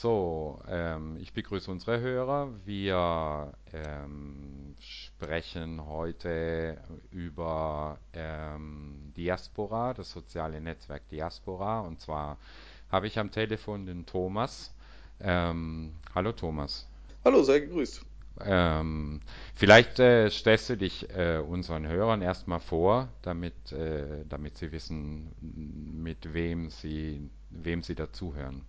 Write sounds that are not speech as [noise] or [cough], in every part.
So, ähm, ich begrüße unsere Hörer. Wir ähm, sprechen heute über ähm, Diaspora, das soziale Netzwerk Diaspora. Und zwar habe ich am Telefon den Thomas. Ähm, hallo Thomas. Hallo, sei gegrüßt. Ähm, vielleicht äh, stellst du dich äh, unseren Hörern erstmal vor, damit, äh, damit sie wissen, mit wem sie, wem sie dazuhören.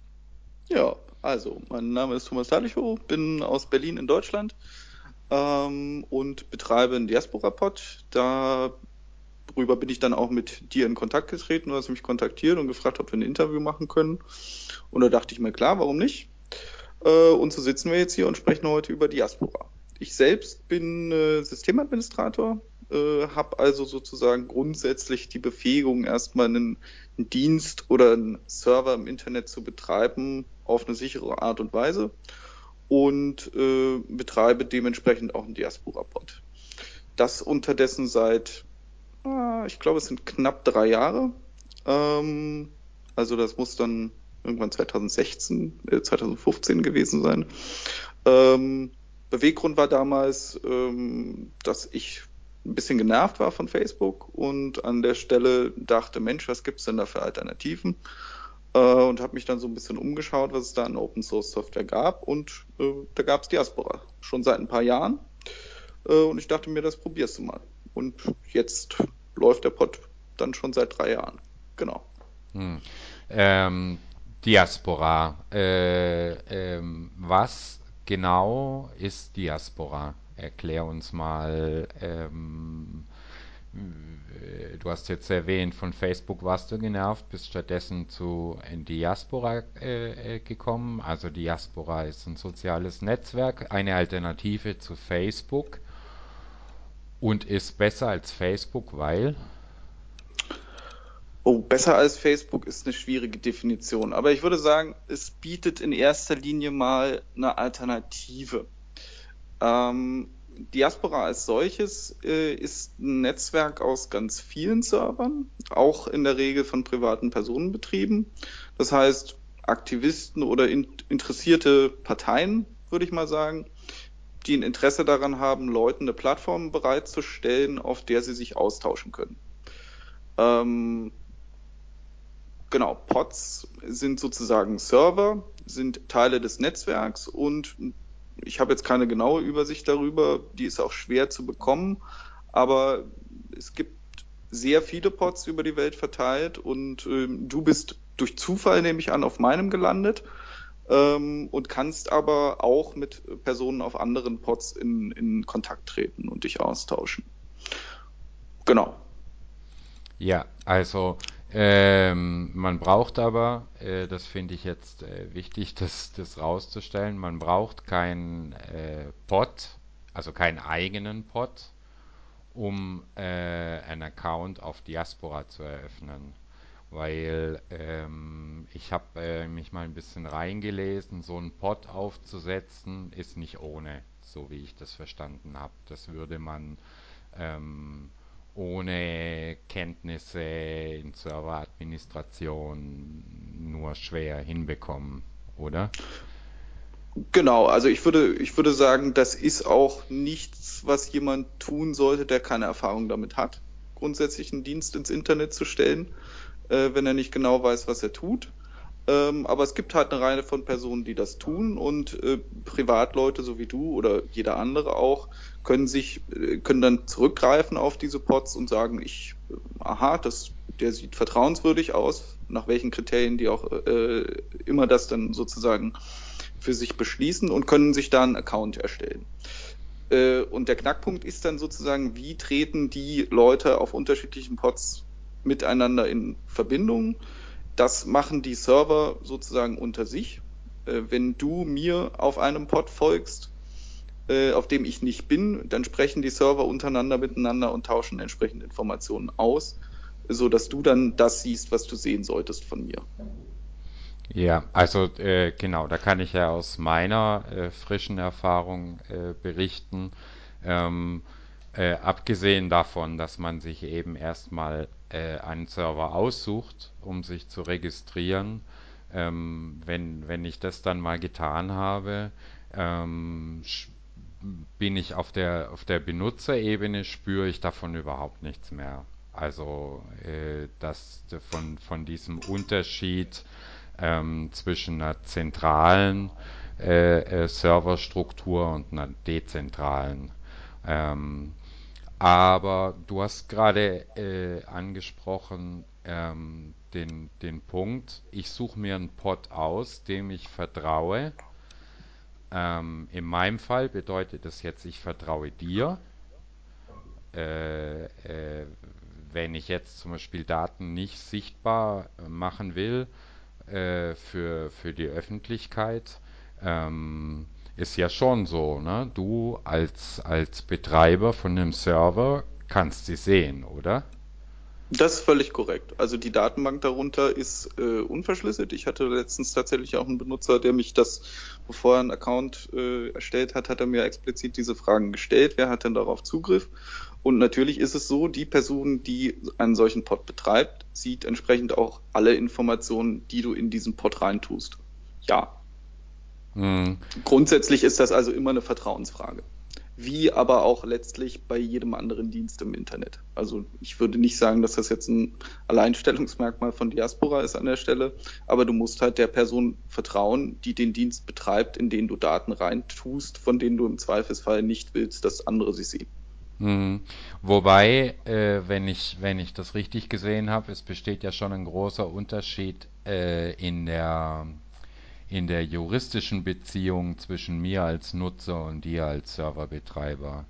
Ja, also, mein Name ist Thomas Talichow, bin aus Berlin in Deutschland ähm, und betreibe einen Diaspora-Pod. Darüber bin ich dann auch mit dir in Kontakt getreten. Du hast mich kontaktiert und gefragt, ob wir ein Interview machen können. Und da dachte ich mir, klar, warum nicht? Äh, und so sitzen wir jetzt hier und sprechen heute über Diaspora. Ich selbst bin äh, Systemadministrator, äh, habe also sozusagen grundsätzlich die Befähigung, erstmal einen, einen Dienst oder einen Server im Internet zu betreiben auf eine sichere Art und Weise und äh, betreibe dementsprechend auch einen Diaspora-Pod. Das unterdessen seit, ah, ich glaube, es sind knapp drei Jahre. Ähm, also das muss dann irgendwann 2016, äh, 2015 gewesen sein. Ähm, Beweggrund war damals, ähm, dass ich ein bisschen genervt war von Facebook und an der Stelle dachte, Mensch, was gibt's denn da für Alternativen? Äh, und habe mich dann so ein bisschen umgeschaut, was es da an Open Source Software gab und äh, da gab's Diaspora schon seit ein paar Jahren äh, und ich dachte mir, das probierst du mal. Und jetzt läuft der Pod dann schon seit drei Jahren. Genau. Hm. Ähm, Diaspora. Äh, ähm, was genau ist Diaspora? Erklär uns mal. Ähm, äh, du hast jetzt erwähnt, von Facebook warst du genervt, bist stattdessen zu Diaspora äh, äh, gekommen. Also Diaspora ist ein soziales Netzwerk, eine Alternative zu Facebook und ist besser als Facebook, weil Oh, besser als Facebook ist eine schwierige Definition. Aber ich würde sagen, es bietet in erster Linie mal eine Alternative. Ähm, Diaspora als solches äh, ist ein Netzwerk aus ganz vielen Servern, auch in der Regel von privaten Personen betrieben. Das heißt, Aktivisten oder in, interessierte Parteien, würde ich mal sagen, die ein Interesse daran haben, Leuten eine Plattform bereitzustellen, auf der sie sich austauschen können. Ähm, Genau, Pods sind sozusagen Server, sind Teile des Netzwerks und ich habe jetzt keine genaue Übersicht darüber, die ist auch schwer zu bekommen, aber es gibt sehr viele Pods über die Welt verteilt und ähm, du bist durch Zufall, nehme ich an, auf meinem gelandet ähm, und kannst aber auch mit Personen auf anderen Pods in, in Kontakt treten und dich austauschen. Genau. Ja, also ähm, man braucht aber, äh, das finde ich jetzt äh, wichtig, [laughs] das, das rauszustellen, man braucht keinen äh, Pod, also keinen eigenen Pod, um äh, einen Account auf Diaspora zu eröffnen. Weil ähm, ich habe äh, mich mal ein bisschen reingelesen, so einen Pod aufzusetzen ist nicht ohne, so wie ich das verstanden habe. Das würde man ähm, ohne Kenntnisse in Serveradministration nur schwer hinbekommen, oder? Genau, also ich würde, ich würde sagen, das ist auch nichts, was jemand tun sollte, der keine Erfahrung damit hat, grundsätzlich einen Dienst ins Internet zu stellen, äh, wenn er nicht genau weiß, was er tut. Ähm, aber es gibt halt eine Reihe von Personen, die das tun und äh, Privatleute so wie du oder jeder andere auch können sich, äh, können dann zurückgreifen auf diese Pods und sagen, ich, äh, aha, das, der sieht vertrauenswürdig aus, nach welchen Kriterien die auch äh, immer das dann sozusagen für sich beschließen und können sich da einen Account erstellen. Äh, und der Knackpunkt ist dann sozusagen, wie treten die Leute auf unterschiedlichen Pods miteinander in Verbindung? Das machen die Server sozusagen unter sich. Äh, wenn du mir auf einem Pod folgst, äh, auf dem ich nicht bin, dann sprechen die Server untereinander miteinander und tauschen entsprechend Informationen aus, so dass du dann das siehst, was du sehen solltest von mir. Ja, also äh, genau, da kann ich ja aus meiner äh, frischen Erfahrung äh, berichten. Ähm, äh, abgesehen davon, dass man sich eben erstmal äh, einen Server aussucht, um sich zu registrieren, ähm, wenn, wenn ich das dann mal getan habe, ähm, bin ich auf der, auf der Benutzerebene, spüre ich davon überhaupt nichts mehr. Also äh, das von, von diesem Unterschied ähm, zwischen einer zentralen äh, äh, Serverstruktur und einer dezentralen. Ähm, aber du hast gerade äh, angesprochen ähm, den, den Punkt, ich suche mir einen Pod aus, dem ich vertraue. Ähm, in meinem Fall bedeutet das jetzt, ich vertraue dir. Äh, äh, wenn ich jetzt zum Beispiel Daten nicht sichtbar machen will äh, für, für die Öffentlichkeit, ähm, ist ja schon so, ne? Du als, als Betreiber von einem Server kannst sie sehen, oder? Das ist völlig korrekt. Also die Datenbank darunter ist äh, unverschlüsselt. Ich hatte letztens tatsächlich auch einen Benutzer, der mich das, bevor er einen Account äh, erstellt hat, hat er mir explizit diese Fragen gestellt. Wer hat denn darauf Zugriff? Und natürlich ist es so, die Person, die einen solchen Pod betreibt, sieht entsprechend auch alle Informationen, die du in diesen Pod reintust. Ja. Mhm. Grundsätzlich ist das also immer eine Vertrauensfrage wie aber auch letztlich bei jedem anderen Dienst im Internet. Also ich würde nicht sagen, dass das jetzt ein Alleinstellungsmerkmal von Diaspora ist an der Stelle, aber du musst halt der Person vertrauen, die den Dienst betreibt, in den du Daten reintust, von denen du im Zweifelsfall nicht willst, dass andere sie sehen. Hm. Wobei, äh, wenn ich, wenn ich das richtig gesehen habe, es besteht ja schon ein großer Unterschied äh, in der in der juristischen Beziehung zwischen mir als Nutzer und dir als Serverbetreiber.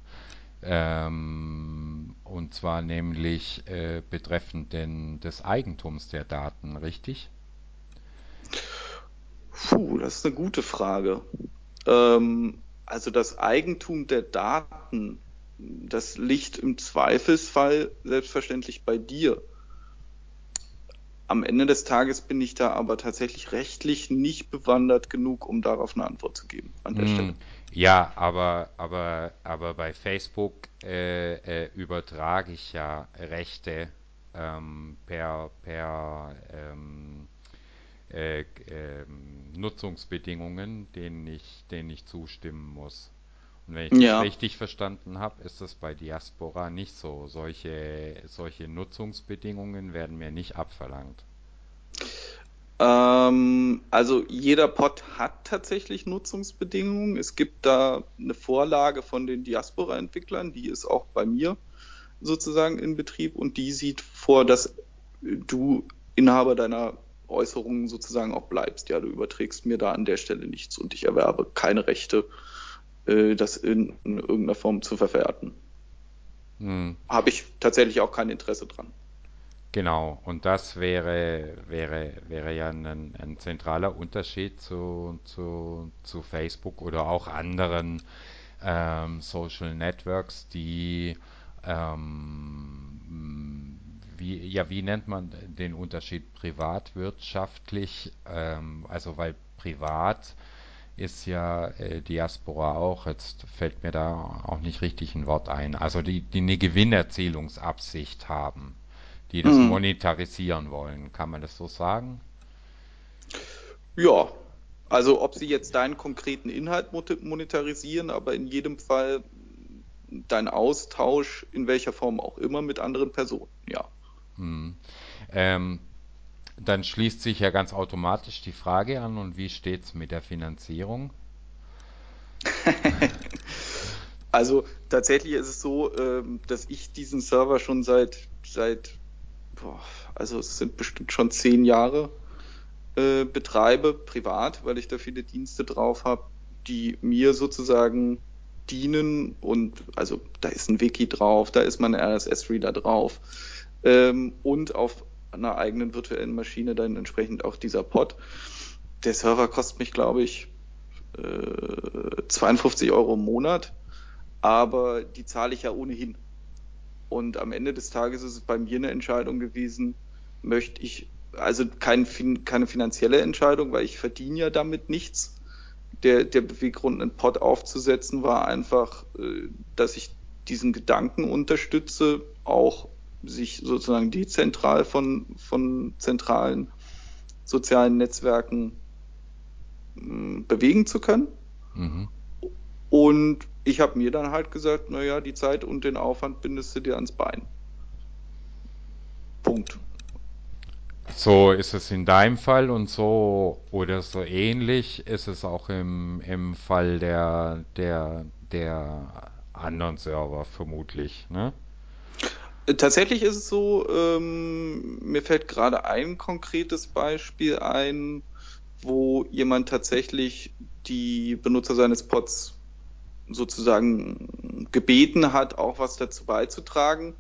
Ähm, und zwar nämlich äh, betreffend den, des Eigentums der Daten, richtig? Puh, das ist eine gute Frage. Ähm, also das Eigentum der Daten, das liegt im Zweifelsfall selbstverständlich bei dir. Am Ende des Tages bin ich da aber tatsächlich rechtlich nicht bewandert genug, um darauf eine Antwort zu geben an der hm, Stelle. Ja, aber, aber, aber bei Facebook äh, äh, übertrage ich ja Rechte ähm, per, per ähm, äh, ähm, Nutzungsbedingungen, denen ich, denen ich zustimmen muss. Wenn ich das ja. richtig verstanden habe, ist das bei Diaspora nicht so. Solche, solche Nutzungsbedingungen werden mir nicht abverlangt. Ähm, also jeder Pod hat tatsächlich Nutzungsbedingungen. Es gibt da eine Vorlage von den Diaspora-Entwicklern, die ist auch bei mir sozusagen in Betrieb und die sieht vor, dass du Inhaber deiner Äußerungen sozusagen auch bleibst. Ja, du überträgst mir da an der Stelle nichts und ich erwerbe keine Rechte äh, das in, in, irgendeiner Form zu verwerten. Hm. Habe ich tatsächlich auch kein Interesse dran. Genau, und das wäre, wäre, wäre ja ein, ein zentraler Unterschied zu, zu, zu Facebook oder auch anderen ähm, Social Networks, die ähm, wie, ja, wie nennt man den Unterschied privatwirtschaftlich? Ähm, also weil privat ist ja äh, Diaspora auch, jetzt fällt mir da auch nicht richtig ein Wort ein, also die, die eine Gewinnerzielungsabsicht haben, die das mhm. monetarisieren wollen. Kann man das so sagen? Ja, also ob sie jetzt deinen konkreten Inhalt monetarisieren, aber in jedem Fall dein Austausch in welcher Form auch immer mit anderen Personen, ja. Hm. Ähm, dann schließt sich ja ganz automatisch die Frage an, und wie steht es mit der Finanzierung? [laughs] also tatsächlich ist es so, ähm, dass ich diesen Server schon seit, seit boah, also es sind bestimmt schon zehn Jahre äh, betreibe, privat, weil ich da viele Dienste drauf habe, die mir sozusagen dienen und also da ist ein Wiki drauf, da ist mein RSS-Reader drauf ähm, und auf einer eigenen virtuellen Maschine dann entsprechend auch dieser Pod. Der Server kostet mich, glaube ich, äh, 52 Euro im Monat, aber die zahle ich ja ohnehin. Und am Ende des Tages ist es bei mir eine Entscheidung gewesen, möchte ich, also kein, keine finanzielle Entscheidung, weil ich verdiene ja damit nichts. Der, der Beweggrund, einen Pod aufzusetzen, war einfach, äh, dass ich diesen Gedanken unterstütze, auch sich sozusagen dezentral von, von zentralen sozialen Netzwerken mh, bewegen zu können. Mhm. Und ich habe mir dann halt gesagt, naja, die Zeit und den Aufwand bindest du dir ans Bein. Punkt. So ist es in deinem Fall und so oder so ähnlich ist es auch im, im Fall der, der, der anderen Server vermutlich, ne? Tatsächlich ist es so, ähm, mir fällt gerade ein konkretes Beispiel ein, wo jemand tatsächlich die Benutzer seines Pods sozusagen gebeten hat, auch was dazu beizutragen.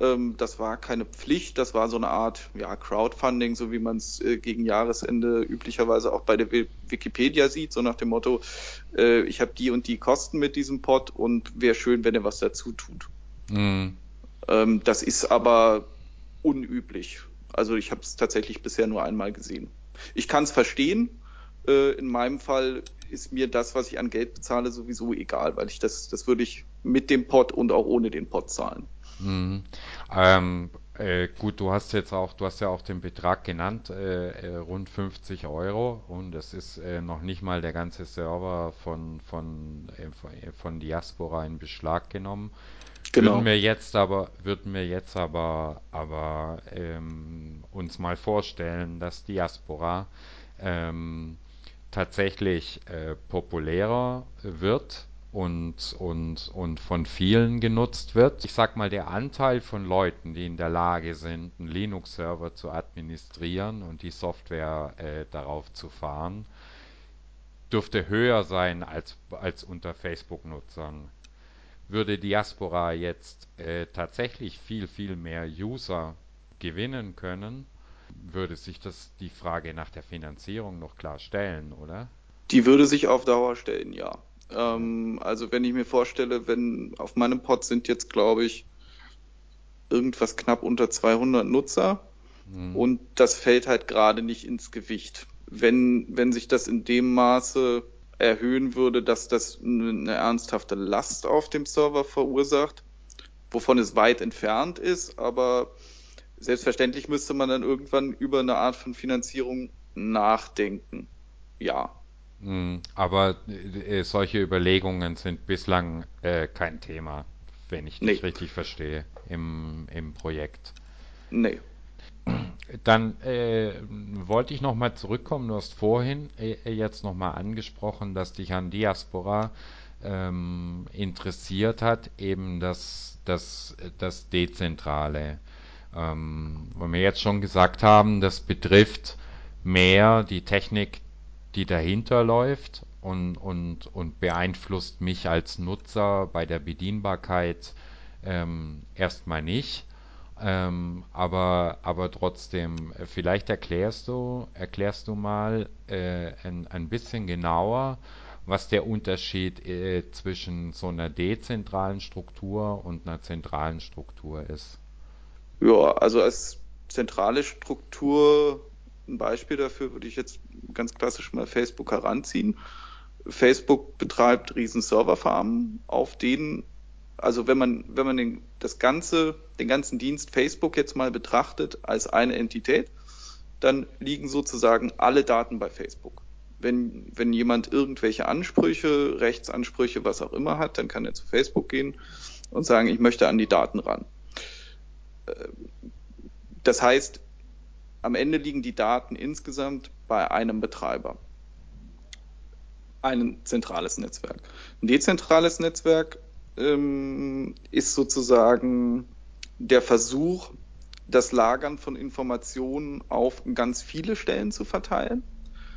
Ähm, das war keine Pflicht, das war so eine Art ja, Crowdfunding, so wie man es äh, gegen Jahresende üblicherweise auch bei der Wikipedia sieht, so nach dem Motto, äh, ich habe die und die Kosten mit diesem Pod und wäre schön, wenn er was dazu tut. Mhm. Ähm, das ist aber unüblich. Also ich habe es tatsächlich bisher nur einmal gesehen. Ich kann es verstehen. Äh, in meinem Fall ist mir das, was ich an Geld bezahle, sowieso egal, weil ich das, das würde ich mit dem Pod und auch ohne den Pod zahlen. Mhm. Ähm, äh, gut, du hast jetzt auch, du hast ja auch den Betrag genannt, äh, äh rund 50 Euro und es ist äh, noch nicht mal der ganze Server von, von, äh, von Diaspora in Beschlag genommen. Genau. Würden wir jetzt aber, würden wir jetzt aber, aber ähm, uns mal vorstellen, dass Diaspora ähm, tatsächlich äh, populärer wird und, und, und von vielen genutzt wird. Ich sag mal, der Anteil von Leuten, die in der Lage sind, einen Linux-Server zu administrieren und die Software äh, darauf zu fahren, dürfte höher sein als, als unter Facebook-Nutzern. Würde Diaspora jetzt äh, tatsächlich viel, viel mehr User gewinnen können, würde sich das die Frage nach der Finanzierung noch klar stellen, oder? Die würde sich auf Dauer stellen, ja. Ähm, also wenn ich mir vorstelle, wenn auf meinem Pod sind jetzt, glaube ich, irgendwas knapp unter 200 Nutzer mhm. und das fällt halt gerade nicht ins Gewicht. Wenn, wenn sich das in dem Maße erhöhen würde, dass das eine ernsthafte Last auf dem Server verursacht, wovon es weit entfernt ist, aber selbstverständlich müsste man dann irgendwann über eine Art von Finanzierung nachdenken. Ja. Hm, aber äh, solche Überlegungen sind bislang äh, kein Thema, wenn ich dich nee. richtig verstehe, im, im Projekt. Nee. Dann äh, wollte ich nochmal zurückkommen. Du hast vorhin äh, jetzt nochmal angesprochen, dass dich an Diaspora ähm, interessiert hat, eben das, das, das Dezentrale. Ähm, wo wir jetzt schon gesagt haben, das betrifft mehr die Technik die dahinter läuft und, und, und beeinflusst mich als Nutzer bei der Bedienbarkeit ähm, erstmal nicht. Ähm, aber, aber trotzdem, vielleicht erklärst du, erklärst du mal äh, ein, ein bisschen genauer, was der Unterschied äh, zwischen so einer dezentralen Struktur und einer zentralen Struktur ist. Ja, also als zentrale Struktur ein Beispiel dafür würde ich jetzt ganz klassisch mal Facebook heranziehen. Facebook betreibt riesen Serverfarmen, auf denen, also wenn man, wenn man den, das ganze, den ganzen Dienst Facebook jetzt mal betrachtet als eine Entität, dann liegen sozusagen alle Daten bei Facebook. Wenn, wenn jemand irgendwelche Ansprüche, Rechtsansprüche, was auch immer hat, dann kann er zu Facebook gehen und sagen, ich möchte an die Daten ran. Äh, das heißt, am Ende liegen die Daten insgesamt bei einem Betreiber. Ein zentrales Netzwerk. Ein dezentrales Netzwerk ähm, ist sozusagen der Versuch, das Lagern von Informationen auf ganz viele Stellen zu verteilen,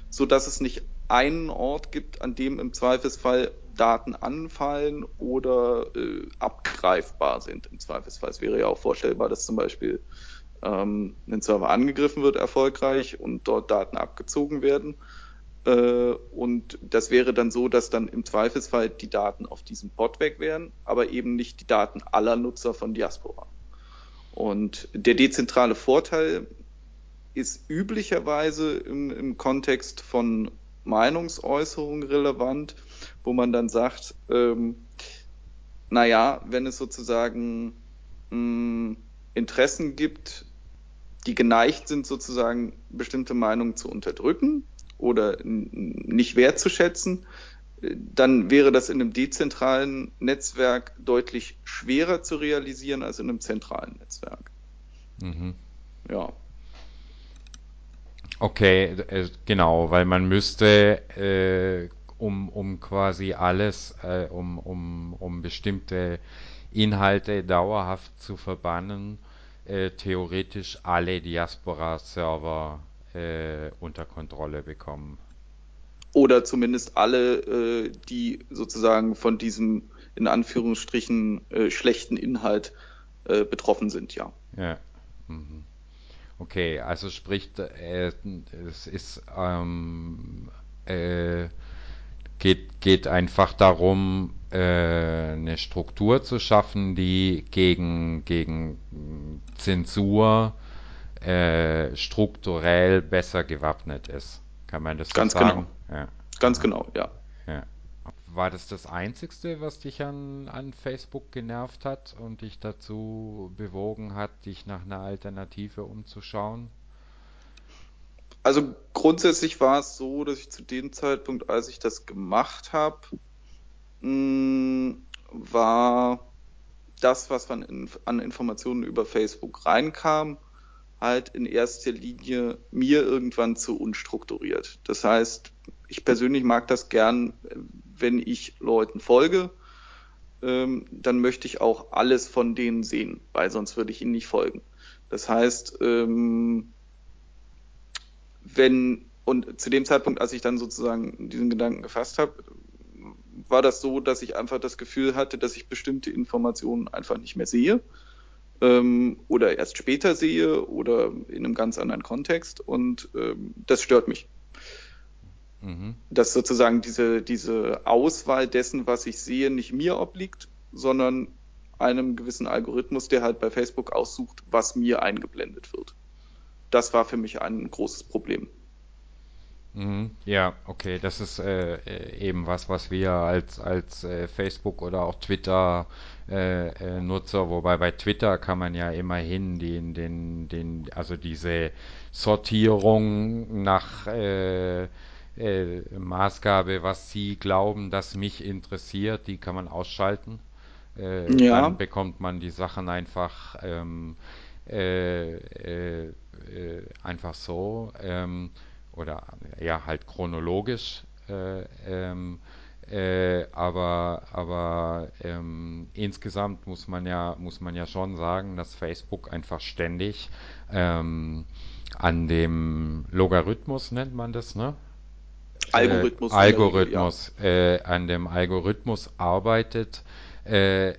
so dass es nicht einen Ort gibt, an dem im Zweifelsfall Daten anfallen oder äh, abgreifbar sind. Im Zweifelsfall. Es wäre ja auch vorstellbar, dass zum Beispiel ähm, ein Server angegriffen wird erfolgreich und dort Daten abgezogen werden. Äh, und das wäre dann so, dass dann im Zweifelsfall die Daten auf diesem Pod weg wären, aber eben nicht die Daten aller Nutzer von Diaspora. Und der dezentrale Vorteil ist üblicherweise im, im Kontext von Meinungsäußerung relevant, wo man dann sagt, ähm, naja, wenn es sozusagen mh, Interessen gibt, die geneigt sind, sozusagen bestimmte Meinungen zu unterdrücken oder nicht wertzuschätzen, dann wäre das in einem dezentralen Netzwerk deutlich schwerer zu realisieren als in einem zentralen Netzwerk. Mhm. Ja. Okay, äh, genau, weil man müsste, äh, um, um quasi alles, äh, um, um, um bestimmte Inhalte dauerhaft zu verbannen, äh, theoretisch alle Diaspora-Server äh, unter Kontrolle bekommen. Oder zumindest alle, äh, die sozusagen von diesem in Anführungsstrichen äh, schlechten Inhalt äh, betroffen sind, ja. Ja. Mhm. Okay, also sprich, äh, es ist ähm, äh, geht, geht einfach darum, äh, eine Struktur zu schaffen, die gegen, gegen Zensur äh, strukturell besser gewappnet ist. Kann man das so Ganz sagen? Genau. Ja. Ganz genau, ja. ja. War das das Einzigste, was dich an, an Facebook genervt hat und dich dazu bewogen hat, dich nach einer Alternative umzuschauen? Also grundsätzlich war es so, dass ich zu dem Zeitpunkt, als ich das gemacht habe, hm, war das, was an, an Informationen über Facebook reinkam, halt in erster Linie mir irgendwann zu unstrukturiert. Das heißt, ich persönlich mag das gern, wenn ich Leuten folge, ähm, dann möchte ich auch alles von denen sehen, weil sonst würde ich ihnen nicht folgen. Das heißt, ähm, wenn, und zu dem Zeitpunkt, als ich dann sozusagen diesen Gedanken gefasst habe, war das so, dass ich einfach das Gefühl hatte, dass ich bestimmte Informationen einfach nicht mehr sehe ähm, oder erst später sehe oder in einem ganz anderen Kontext und ähm, das stört mich. Mhm. Dass sozusagen diese, diese Auswahl dessen, was ich sehe, nicht mir obliegt, sondern einem gewissen Algorithmus, der halt bei Facebook aussucht, was mir eingeblendet wird. Das war für mich ein großes Problem. Mhm. Ja, okay, das ist äh, äh, eben was, was wir als, als äh, Facebook oder auch Twitter äh, äh, Nutzer, wobei bei Twitter kann man ja immerhin den, den, den, also diese Sortierung nach äh, Maßgabe, was sie glauben, dass mich interessiert, die kann man ausschalten. Ja. Dann bekommt man die Sachen einfach ähm, äh, äh, äh einfach so. Ähm, oder ja halt chronologisch, äh, ähm, äh, aber aber ähm, insgesamt muss man ja muss man ja schon sagen, dass Facebook einfach ständig ähm, an dem Logarithmus nennt man das, ne? Algorithmus. Äh, Algorithmus, ja. äh, an dem Algorithmus arbeitet, äh,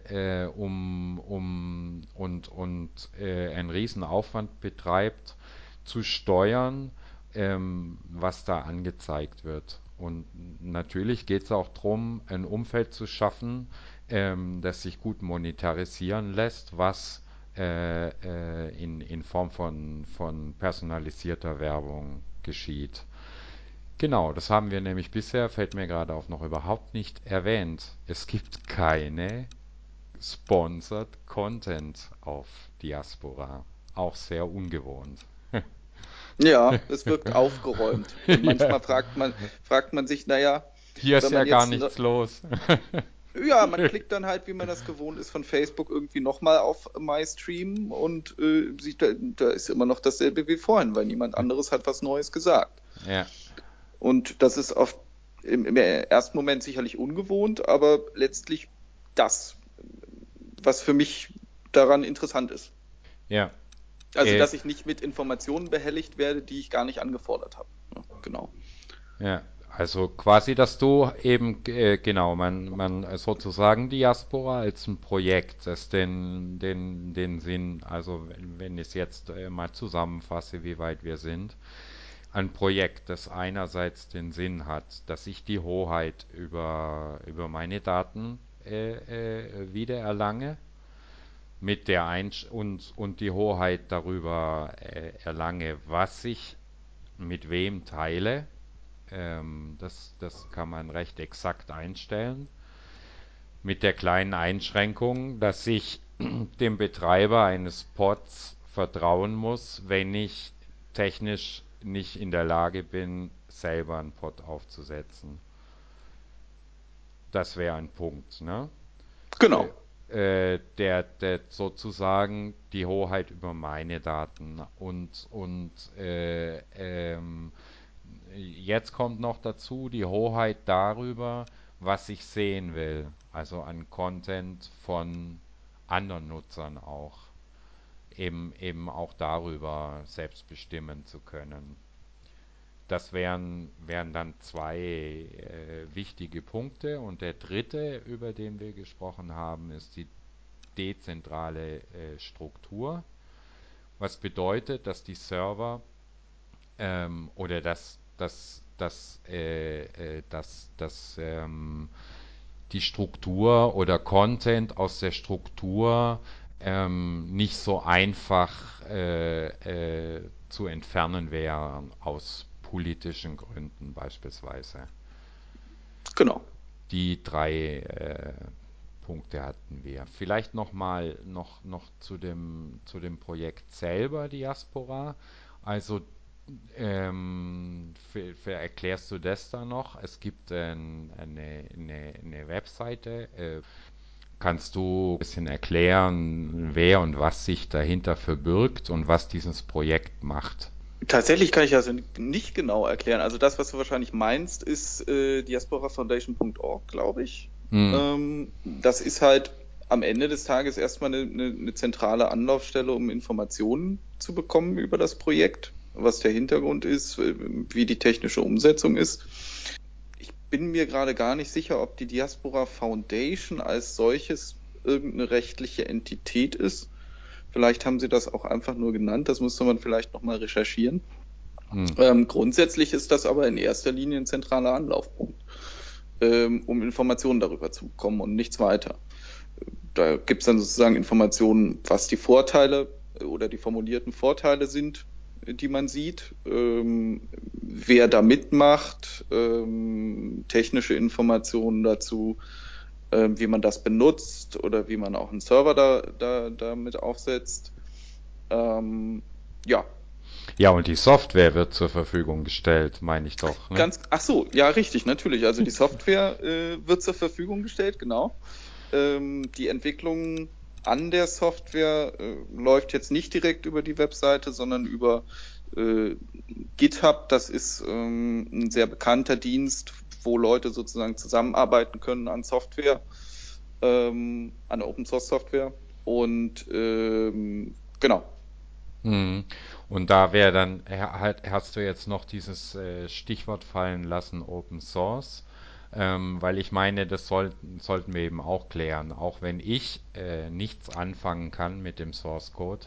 äh, um, um und, und einen riesen Aufwand betreibt, zu steuern, ähm, was da angezeigt wird. Und natürlich geht es auch darum, ein Umfeld zu schaffen, ähm, das sich gut monetarisieren lässt, was äh, äh, in, in Form von, von personalisierter Werbung geschieht. Genau, das haben wir nämlich bisher, fällt mir gerade auf, noch überhaupt nicht erwähnt. Es gibt keine Sponsored Content auf Diaspora. Auch sehr ungewohnt. Ja, es wirkt aufgeräumt. [laughs] Und manchmal ja. fragt man, fragt man sich, naja. Hier ist ja gar nichts los. Ja, man [laughs] [laughs] klickt dann halt, wie man das gewohnt ist, von Facebook irgendwie nochmal auf MyStream und äh, sieht, da, da ist immer noch dasselbe wie vorhin, weil niemand anderes hat was Neues gesagt. Ja. Und das ist auf, im, im ersten Moment sicherlich ungewohnt, aber letztlich das, was für mich daran interessant ist. Ja, also, äh, dass ich nicht mit Informationen behelligt werde, die ich gar nicht angefordert habe. Ja, genau. Ja, also quasi, dass du eben, äh, genau, man, man sozusagen Diaspora als ein Projekt, das den, den, den Sinn, also wenn, wenn ich es jetzt äh, mal zusammenfasse, wie weit wir sind, ein Projekt, das einerseits den Sinn hat, dass ich die Hoheit über, über meine Daten äh, äh, wieder erlange, mit der Einsch und, und die Hoheit darüber äh, erlange, was ich mit wem teile. Ähm, das, das kann man recht exakt einstellen. Mit der kleinen Einschränkung, dass ich [clears throat] dem Betreiber eines Pods vertrauen muss, wenn ich technisch nicht in der Lage bin, selber einen Pod aufzusetzen. Das wäre ein Punkt, ne? Genau. Äh, der, der sozusagen die Hoheit über meine Daten und und äh, ähm, jetzt kommt noch dazu die Hoheit darüber, was ich sehen will, also an Content von anderen Nutzern auch, eben eben auch darüber selbst bestimmen zu können. Das wären, wären dann zwei äh, wichtige Punkte. Und der dritte, über den wir gesprochen haben, ist die dezentrale äh, Struktur. Was bedeutet, dass die Server ähm, oder dass, dass, dass, äh, äh, dass, dass ähm, die Struktur oder Content aus der Struktur ähm, nicht so einfach äh, äh, zu entfernen wäre aus politischen Gründen beispielsweise. Genau. Die drei äh, Punkte hatten wir. Vielleicht noch mal noch, noch zu dem, zu dem Projekt selber, Diaspora. Also ähm, für, für erklärst du das da noch? Es gibt ein, eine, eine, eine Webseite. Äh, kannst du ein bisschen erklären, wer und was sich dahinter verbirgt und was dieses Projekt macht? Tatsächlich kann ich das nicht genau erklären. Also das, was du wahrscheinlich meinst, ist äh, diasporafoundation.org, glaube ich. Hm. Ähm, das ist halt am Ende des Tages erstmal eine, eine, eine, zentrale Anlaufstelle, um Informationen zu bekommen über das Projekt, was der Hintergrund ist, äh, wie die technische Umsetzung ist. Ich bin mir gerade gar nicht sicher, ob die Diaspora Foundation als solches irgendeine rechtliche Entität ist. Vielleicht haben sie das auch einfach nur genannt, das müsste man vielleicht nochmal recherchieren. Hm. Ähm, grundsätzlich ist das aber in erster Linie ein zentraler Anlaufpunkt, ähm, um Informationen darüber zu bekommen und nichts weiter. Da gibt es dann sozusagen Informationen, was die Vorteile oder die formulierten Vorteile sind, die man sieht, ähm, wer da mitmacht, ähm, technische Informationen dazu, äh, wie man das benutzt oder wie man auch einen Server da, da, damit aufsetzt. Ähm, ja. Ja, und die Software wird zur Verfügung gestellt, meine ich doch. Ne? Ganz, ach so, ja, richtig, natürlich. Also die Software äh, wird zur Verfügung gestellt, genau. Ähm, die Entwicklung an der Software äh, läuft jetzt nicht direkt über die Webseite, sondern über äh, GitHub. Das ist ähm, ein sehr bekannter Dienst, wo Leute sozusagen zusammenarbeiten können an Software, ähm, an Open Source Software. Und ähm, genau. Mhm. Und da wäre dann, hast du jetzt noch dieses äh, Stichwort fallen lassen, Open Source. Ähm, weil ich meine, das sollten, sollten wir eben auch klären. Auch wenn ich äh, nichts anfangen kann mit dem Source Code,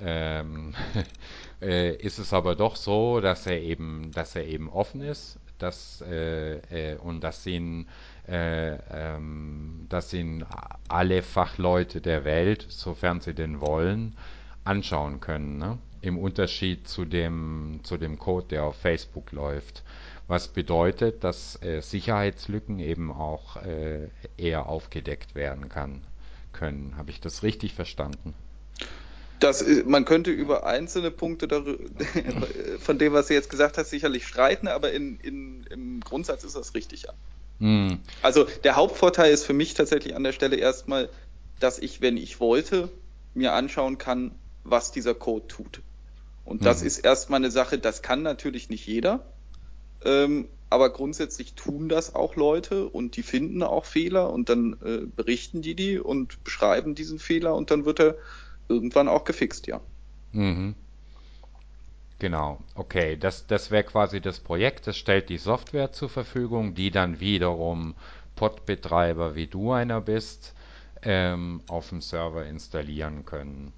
ähm, [laughs] äh, ist es aber doch so, dass er eben, dass er eben offen ist dass, äh, äh, und dass ihn, äh, ähm, dass ihn alle Fachleute der Welt, sofern sie denn wollen, anschauen können. Ne? Im Unterschied zu dem, zu dem Code, der auf Facebook läuft. Was bedeutet, dass äh, Sicherheitslücken eben auch äh, eher aufgedeckt werden kann, können. Habe ich das richtig verstanden? Das, man könnte über einzelne Punkte von dem, was du jetzt gesagt hast, sicherlich streiten, aber in, in, im Grundsatz ist das richtig. Hm. Also der Hauptvorteil ist für mich tatsächlich an der Stelle erstmal, dass ich, wenn ich wollte, mir anschauen kann, was dieser Code tut. Und das mhm. ist erstmal eine Sache, das kann natürlich nicht jeder, ähm, aber grundsätzlich tun das auch Leute und die finden auch Fehler und dann äh, berichten die die und beschreiben diesen Fehler und dann wird er irgendwann auch gefixt, ja. Mhm. Genau, okay, das, das wäre quasi das Projekt, das stellt die Software zur Verfügung, die dann wiederum Pod-Betreiber, wie du einer bist, ähm, auf dem Server installieren können.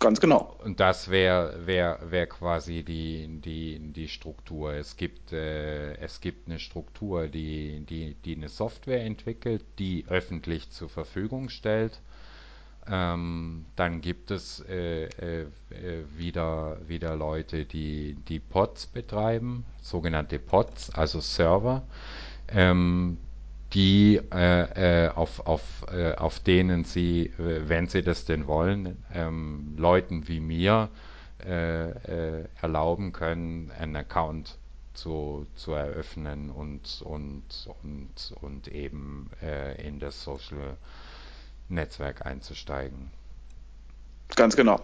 Ganz genau. Und das wäre wär, wär quasi die, die, die Struktur. Es gibt, äh, es gibt eine Struktur, die, die, die eine Software entwickelt, die öffentlich zur Verfügung stellt ähm, dann gibt es äh, äh, wieder, wieder Leute, die, die Pods betreiben, sogenannte Pods, also Server. Ähm, die äh, äh, auf, auf, äh, auf denen sie, äh, wenn sie das denn wollen, ähm, Leuten wie mir äh, äh, erlauben können, einen Account zu, zu eröffnen und, und, und, und eben in das Social Netzwerk einzusteigen. Ganz genau.